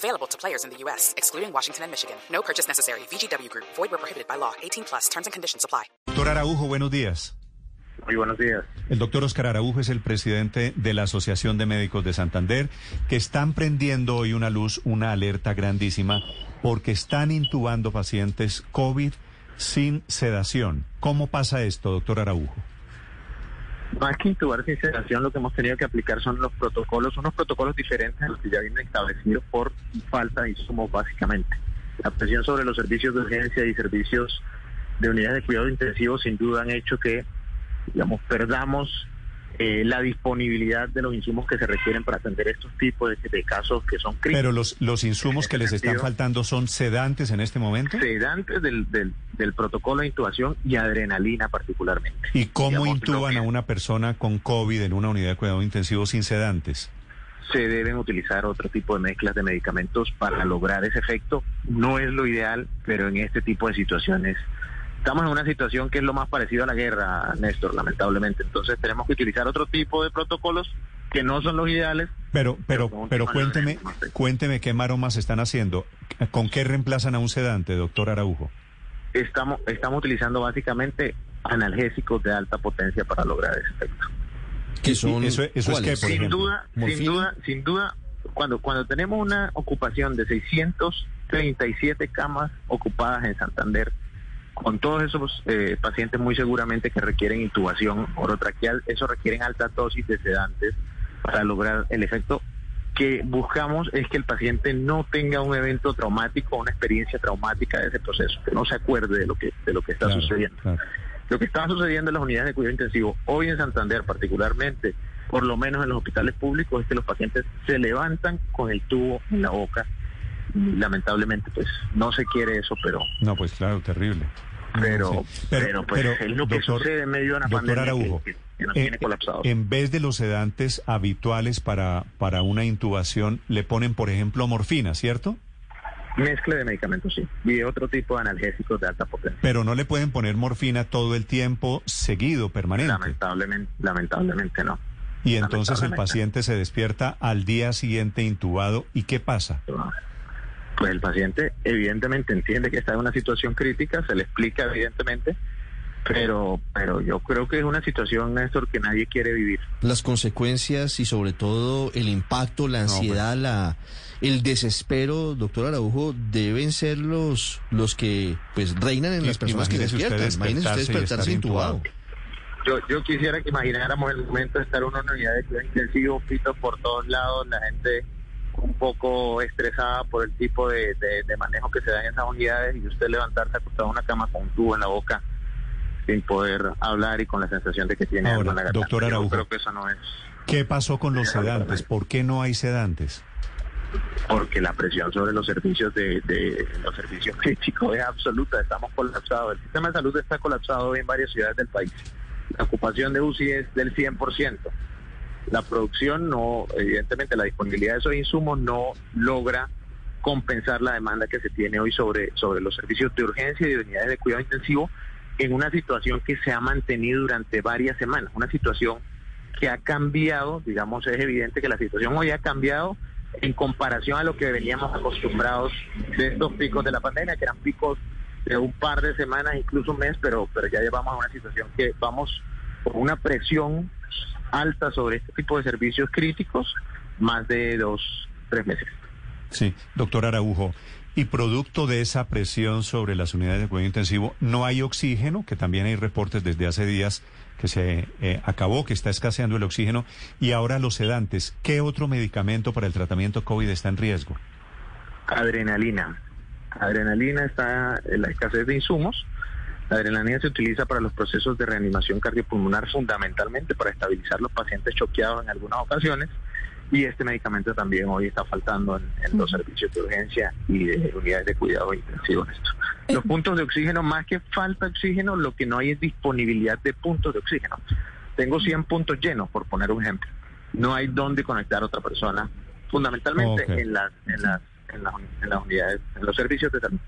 Available to players in the U.S., excluding Washington and Michigan. No purchase necessary. VGW Group. Void where prohibited by law. 18 plus. Terms and conditions apply. Doctor Araujo, buenos días. Muy buenos días. El doctor Oscar Araujo es el presidente de la Asociación de Médicos de Santander, que están prendiendo hoy una luz, una alerta grandísima, porque están intubando pacientes COVID sin sedación. ¿Cómo pasa esto, doctor Araujo? Más que intubar sin sedación, lo que hemos tenido que aplicar son los protocolos, unos protocolos diferentes a los que ya vienen establecidos por falta de insumos, básicamente. La presión sobre los servicios de urgencia y servicios de unidades de cuidado intensivo sin duda han hecho que digamos, perdamos eh, la disponibilidad de los insumos que se requieren para atender estos tipos de, de casos que son críticos. Pero los, los insumos que les están faltando son sedantes en este momento. Sedantes del, del, del protocolo de intubación y adrenalina particularmente. ¿Y cómo Digamos, intuban a una persona con COVID en una unidad de cuidado intensivo sin sedantes? Se deben utilizar otro tipo de mezclas de medicamentos para lograr ese efecto. No es lo ideal, pero en este tipo de situaciones estamos en una situación que es lo más parecido a la guerra, Néstor, lamentablemente. Entonces tenemos que utilizar otro tipo de protocolos que no son los ideales. Pero, pero, pero cuénteme, cuénteme qué maromas están haciendo. ¿Con qué reemplazan a un sedante, doctor Araujo? Estamos, estamos utilizando básicamente analgésicos de alta potencia para lograr ese efecto. que son eso- eso es que, por sin ejemplo, duda, sin duda, sin duda, cuando, cuando tenemos una ocupación de 637 camas ocupadas en Santander, con todos esos eh, pacientes muy seguramente que requieren intubación orotraqueal, eso requieren altas dosis de sedantes para lograr el efecto que buscamos es que el paciente no tenga un evento traumático, una experiencia traumática de ese proceso, que no se acuerde de lo que, de lo que está Claro, sucediendo. claro. Lo que está sucediendo en las unidades de cuidado intensivo, hoy en Santander particularmente, por lo menos en los hospitales públicos, es que los pacientes se levantan con el tubo en la boca. Lamentablemente, pues no se quiere eso, pero No, pues claro, terrible. Pero pero, pues pero, es lo que doctor- sucede en medio de una pandemia Araujo, que, que nos eh, tiene colapsados. En vez de los sedantes habituales para, para una intubación, le ponen, por ejemplo, morfina, ¿cierto? Mezcla de medicamentos, sí, y de otro tipo de analgésicos de alta potencia. Pero no le pueden poner morfina todo el tiempo seguido, permanente. Lamentablemente, lamentablemente no. Y entonces el paciente se despierta al día siguiente intubado. ¿Y qué pasa? Pues el paciente evidentemente entiende que está en una situación crítica, se le explica evidentemente, pero pero yo creo que es una situación, Néstor, que nadie quiere vivir. Las consecuencias y sobre todo el impacto, la ansiedad, la el desespero, doctor Araujo, deben ser los los que pues reinan en las personas que Imagínese usted despiertan. Imagínese usted despertarse intubado. intubado. Yo, yo quisiera que imagináramos el momento de estar en una unidad de cuidado intensivo, pitos por todos lados, la gente un poco estresada por el tipo de, de- de manejo que se da en esas unidades y usted levantarse acostado en una cama con un tubo en la boca sin poder hablar y con la sensación de que tiene Ahora, garganta. doctor Yo Araujo. creo que eso no es ¿Qué pasó con los sedantes? ¿Por qué no hay sedantes? porque la presión sobre los servicios de, de los servicios críticos es absoluta, estamos colapsados. El sistema de salud está colapsado en varias ciudades del país. La ocupación de UCI es del 100%. La producción no, evidentemente la disponibilidad de esos insumos no logra compensar la demanda que se tiene hoy sobre, sobre los servicios de urgencia y de unidades de cuidado intensivo en una situación que se ha mantenido durante varias semanas, una situación que ha cambiado, digamos, es evidente que la situación hoy ha cambiado en comparación a lo que veníamos acostumbrados de estos picos de la pandemia, que eran picos de un par de semanas, incluso un mes, pero, pero ya llevamos a una situación que vamos con una presión alta sobre este tipo de servicios críticos, más de dos, tres meses. Sí, doctor Araujo. Y producto de esa presión sobre las unidades de cuidado intensivo, no hay oxígeno, que también hay reportes desde hace días que se eh, acabó, que está escaseando el oxígeno, y ahora los sedantes. ¿Qué otro medicamento para el tratamiento COVID está en riesgo? Adrenalina. Adrenalina está en la escasez de insumos. La adrenalina se utiliza para los procesos de reanimación cardiopulmonar fundamentalmente para estabilizar los pacientes choqueados en algunas ocasiones. Y este medicamento también hoy está faltando en, en los servicios de urgencia y de unidades de cuidado intensivo. Esto. Los puntos de oxígeno, más que falta de oxígeno, lo que no hay es disponibilidad de puntos de oxígeno. Tengo 100 puntos llenos, por poner un ejemplo. No hay dónde conectar a otra persona, fundamentalmente en, las, en, las, en, las, en las unidades, en los servicios de salud.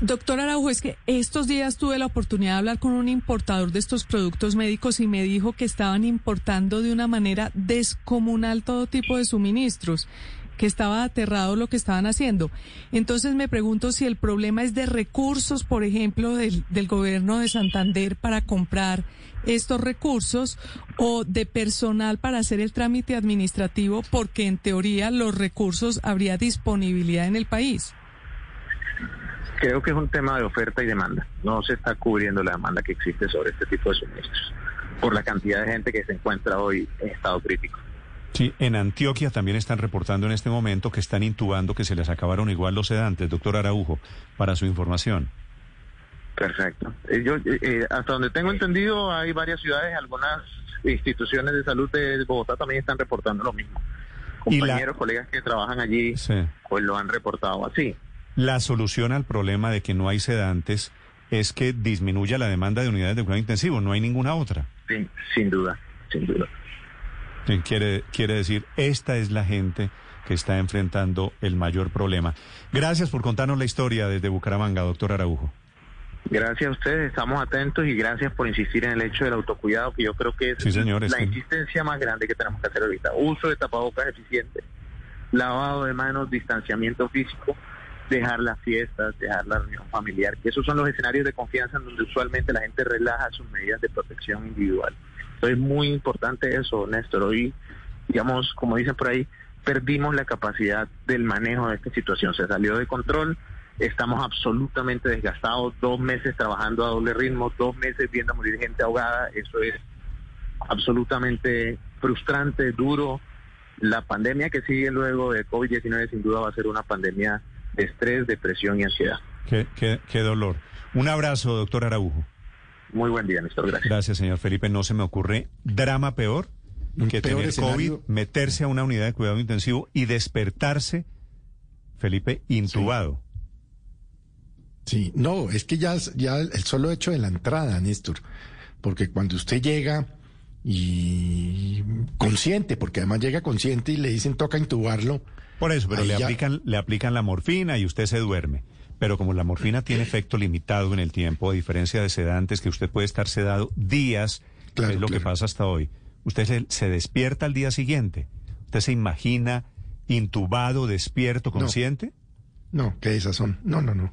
Doctor Araujo, es que estos días tuve la oportunidad de hablar con un importador de estos productos médicos y me dijo que estaban importando de una manera descomunal todo tipo de suministros que estaba aterrado lo que estaban haciendo. Entonces me pregunto si el problema es de recursos, por ejemplo, del, del gobierno de Santander para comprar estos recursos o de personal para hacer el trámite administrativo, porque en teoría los recursos habría disponibilidad en el país. Creo que es un tema de oferta y demanda. No se está cubriendo la demanda que existe sobre este tipo de suministros por la cantidad de gente que se encuentra hoy en estado crítico. Sí, en Antioquia también están reportando en este momento que están intubando que se les acabaron igual los sedantes, doctor Araujo, para su información. Perfecto. Eh, yo, eh, eh, hasta donde tengo entendido, hay varias ciudades, algunas instituciones de salud de Bogotá también están reportando lo mismo. Compañeros, colegas que trabajan allí, pues lo han reportado así. La solución al problema de que no hay sedantes es que disminuya la demanda de unidades de cuidado intensivo, no hay ninguna otra. Sin duda, sin duda. Quiere, quiere decir, esta es la gente que está enfrentando el mayor problema. Gracias por contarnos la historia desde Bucaramanga, doctor Araujo. Gracias a ustedes, estamos atentos y gracias por insistir en el hecho del autocuidado, que yo creo que es la insistencia más grande que tenemos que hacer ahorita. Uso de tapabocas eficiente, lavado de manos, distanciamiento físico, dejar las fiestas, dejar la reunión familiar, que esos son los escenarios de confianza en donde usualmente la gente relaja sus medidas de protección individual es muy importante eso, Néstor. Hoy, digamos, como dicen por ahí, perdimos la capacidad del manejo de esta situación. Se salió de control, estamos absolutamente desgastados, dos meses trabajando a doble ritmo, dos meses viendo morir gente ahogada, eso es absolutamente frustrante, duro. La pandemia que sigue luego de COVID-19 sin duda va a ser una pandemia de estrés, depresión y ansiedad. Qué, qué, qué dolor. Un abrazo, doctor Araujo. Muy buen día, Néstor. Gracias. Gracias, señor Felipe. No se me ocurre drama peor que tener COVID, meterse a una unidad de cuidado intensivo y despertarse, Felipe, intubado. Sí. no, es que ya, ya el solo hecho de la entrada, Néstor, porque cuando usted llega y consciente, porque además llega consciente y le dicen toca intubarlo. Por eso, pero le aplican, le aplican la morfina y usted se duerme. Pero como la morfina tiene efecto limitado en el tiempo, a diferencia de sedantes, que usted puede estar sedado días, es lo que pasa hasta hoy, usted se, despierta al día siguiente. ¿Usted se imagina intubado, despierto, consciente? No, no ¿qué esas son? No, no, no.